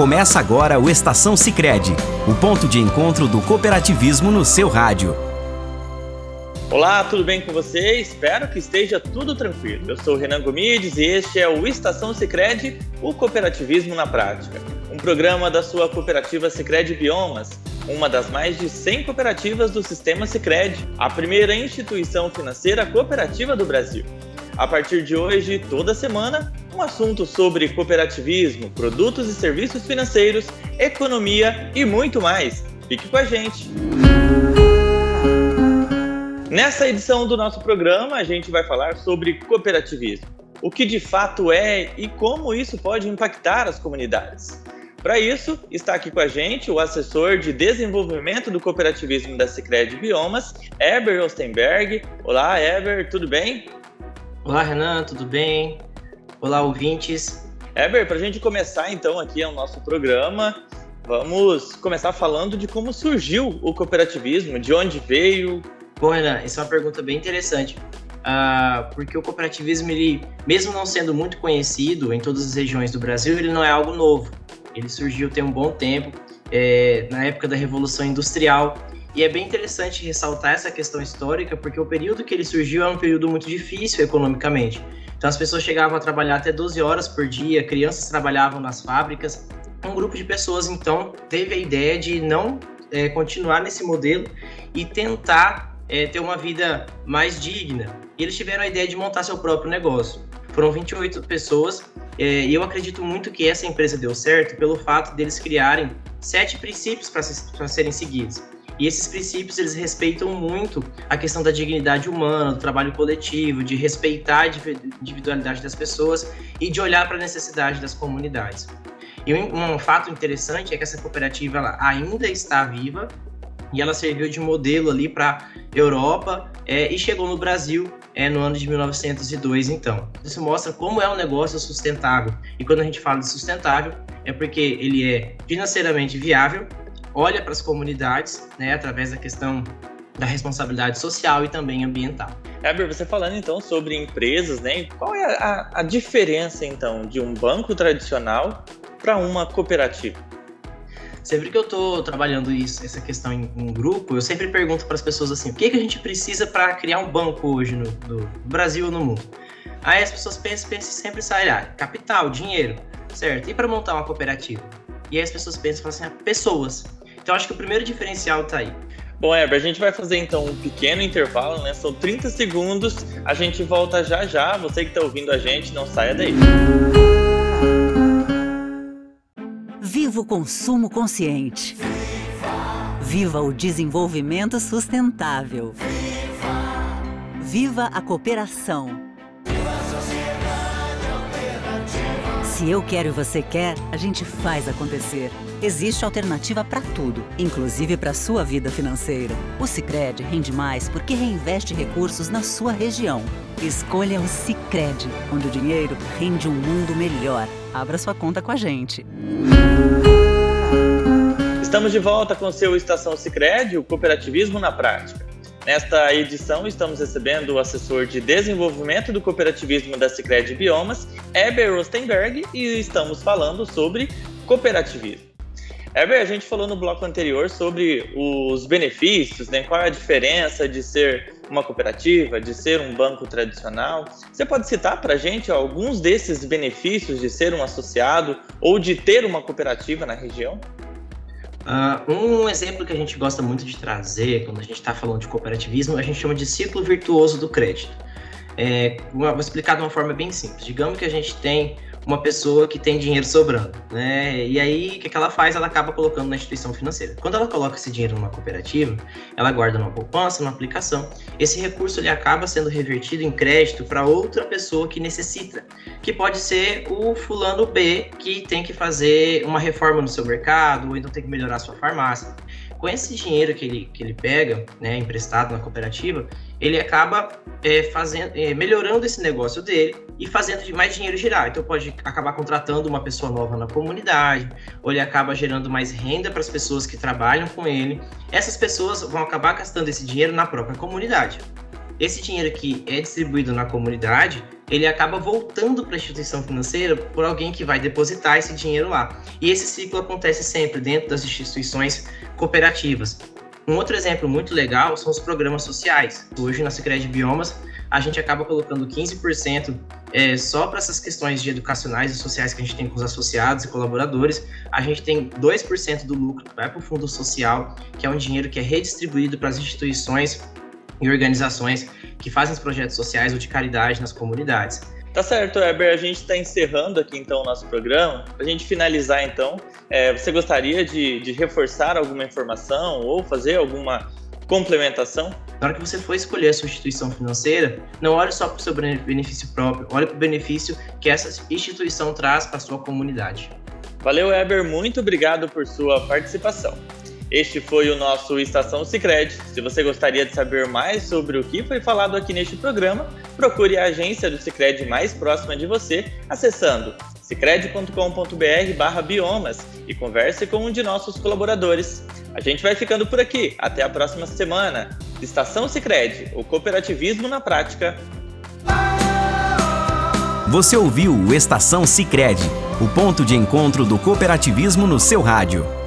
Começa agora o Estação Sicredi, o ponto de encontro do cooperativismo no seu rádio. Olá, tudo bem com você? Espero que esteja tudo tranquilo. Eu sou Renan Gomides e este é o Estação Sicredi, o cooperativismo na prática. Um programa da sua cooperativa Sicredi Biomas, uma das mais de 100 cooperativas do sistema Sicredi, a primeira instituição financeira cooperativa do Brasil. A partir de hoje, toda semana, um assunto sobre cooperativismo, produtos e serviços financeiros, economia e muito mais. Fique com a gente! Nessa edição do nosso programa, a gente vai falar sobre cooperativismo, o que de fato é e como isso pode impactar as comunidades. Para isso, está aqui com a gente o assessor de desenvolvimento do cooperativismo da Sicredi Biomas, Eber Ostenberg. Olá, Eber, tudo bem? Olá, Renan, tudo bem? Olá, ouvintes. Eber, para a gente começar então aqui o nosso programa, vamos começar falando de como surgiu o cooperativismo, de onde veio, Bom, Renan, essa é uma pergunta bem interessante. Uh, porque o cooperativismo, ele, mesmo não sendo muito conhecido em todas as regiões do Brasil, ele não é algo novo. Ele surgiu tem um bom tempo, é, na época da Revolução Industrial. E é bem interessante ressaltar essa questão histórica, porque o período que ele surgiu é um período muito difícil economicamente. Então as pessoas chegavam a trabalhar até 12 horas por dia, crianças trabalhavam nas fábricas. Um grupo de pessoas, então, teve a ideia de não é, continuar nesse modelo e tentar é, ter uma vida mais digna. E eles tiveram a ideia de montar seu próprio negócio. Foram 28 pessoas é, e eu acredito muito que essa empresa deu certo pelo fato deles criarem sete princípios para serem seguidos. E esses princípios eles respeitam muito a questão da dignidade humana, do trabalho coletivo, de respeitar a individualidade das pessoas e de olhar para a necessidade das comunidades. E um, fato interessante é que essa cooperativa ainda está viva e ela serviu de modelo ali para Europa é, e chegou no Brasil é, no ano de 1902, então. Isso mostra como é um negócio sustentável. E quando a gente fala de sustentável, é porque ele é financeiramente viável, olha para as comunidades, né, através da questão da responsabilidade social e também ambiental. Heber, você falando então sobre empresas, né? Qual é a, a diferença então de um banco tradicional para uma cooperativa? Sempre que eu tô trabalhando isso, essa questão em, em grupo, eu sempre pergunto para as pessoas assim: o que, que a gente precisa para criar um banco hoje no, no, Brasil ou no mundo? Aí as pessoas pensam, pensam sempre sair, ah, capital, dinheiro, certo? E para montar uma cooperativa? E aí as pessoas pensam assim: ah, pessoas. Então acho que o primeiro diferencial tá aí. Bom, Heber, a gente vai fazer então um pequeno intervalo, né? São 30 segundos, a gente volta já já. Você que está ouvindo a gente, não saia daí. Viva o consumo consciente. Viva, Viva o desenvolvimento sustentável. Viva, Viva a cooperação. Viva a sociedade. Se eu quero e você quer, a gente faz acontecer. Existe alternativa para tudo, inclusive para sua vida financeira. O Sicredi rende mais porque reinveste recursos na sua região. Escolha o Sicredi, onde o dinheiro rende um mundo melhor. Abra sua conta com a gente. Estamos de volta com seu Estação Sicredi, o cooperativismo na prática. Nesta edição, estamos recebendo o assessor de desenvolvimento do cooperativismo da Sicredi Biomas, Eber Rostenberg, e estamos falando sobre cooperativismo. Eber, a gente falou no bloco anterior sobre os benefícios, né? Qual é a diferença de ser uma cooperativa, de ser um banco tradicional. Você pode citar para a gente alguns desses benefícios de ser um associado ou de ter uma cooperativa na região? Uh, um exemplo que a gente gosta muito de trazer quando a gente está falando de cooperativismo, a gente chama de ciclo virtuoso do crédito. É, vou explicar de uma forma bem simples. Digamos que a gente tem uma pessoa que tem dinheiro sobrando, né? E aí, o que, que ela faz? Ela acaba colocando na instituição financeira. Quando ela coloca esse dinheiro numa cooperativa, ela guarda numa poupança, numa aplicação. Esse recurso ele acaba sendo revertido em crédito para outra pessoa que necessita, que pode ser o fulano B que tem que fazer uma reforma no seu mercado ou então tem que melhorar sua farmácia com esse dinheiro que ele, que ele pega, né, emprestado na cooperativa, ele acaba é, fazendo, é, melhorando esse negócio dele e fazendo mais dinheiro girar. Então pode acabar contratando uma pessoa nova na comunidade, ou ele acaba gerando mais renda para as pessoas que trabalham com ele. Essas pessoas vão acabar gastando esse dinheiro na própria comunidade. Esse dinheiro que é distribuído na comunidade ele acaba voltando para a instituição financeira por alguém que vai depositar esse dinheiro lá. E esse ciclo acontece sempre dentro das instituições cooperativas. Um outro exemplo muito legal são os programas sociais. Hoje, na Sicredi Biomas, a gente acaba colocando 15% é, só para essas questões de educacionais e sociais que a gente tem com os associados e colaboradores. A gente tem 2% do lucro que vai para o fundo social, que é um dinheiro que é redistribuído para as instituições e organizações que fazem os projetos sociais ou de caridade nas comunidades. Tá certo, Heber. A gente está encerrando aqui então o nosso programa. Para a gente finalizar, então, é, você gostaria de, de reforçar alguma informação ou fazer alguma complementação? Na hora que você for escolher a sua instituição financeira, não olhe só para o seu benefício próprio, olhe para o benefício que essa instituição traz para a sua comunidade. Valeu, Heber. Muito obrigado por sua participação. Este foi o nosso Estação Sicredi. Se você gostaria de saber mais sobre o que foi falado aqui neste programa, procure a agência do Sicredi mais próxima de você, acessando sicredi.com.br/biomas e converse com um de nossos colaboradores. A gente vai ficando por aqui. Até a próxima semana. Estação Sicredi, o cooperativismo na prática. Você ouviu o Estação Sicredi, o ponto de encontro do cooperativismo no seu rádio.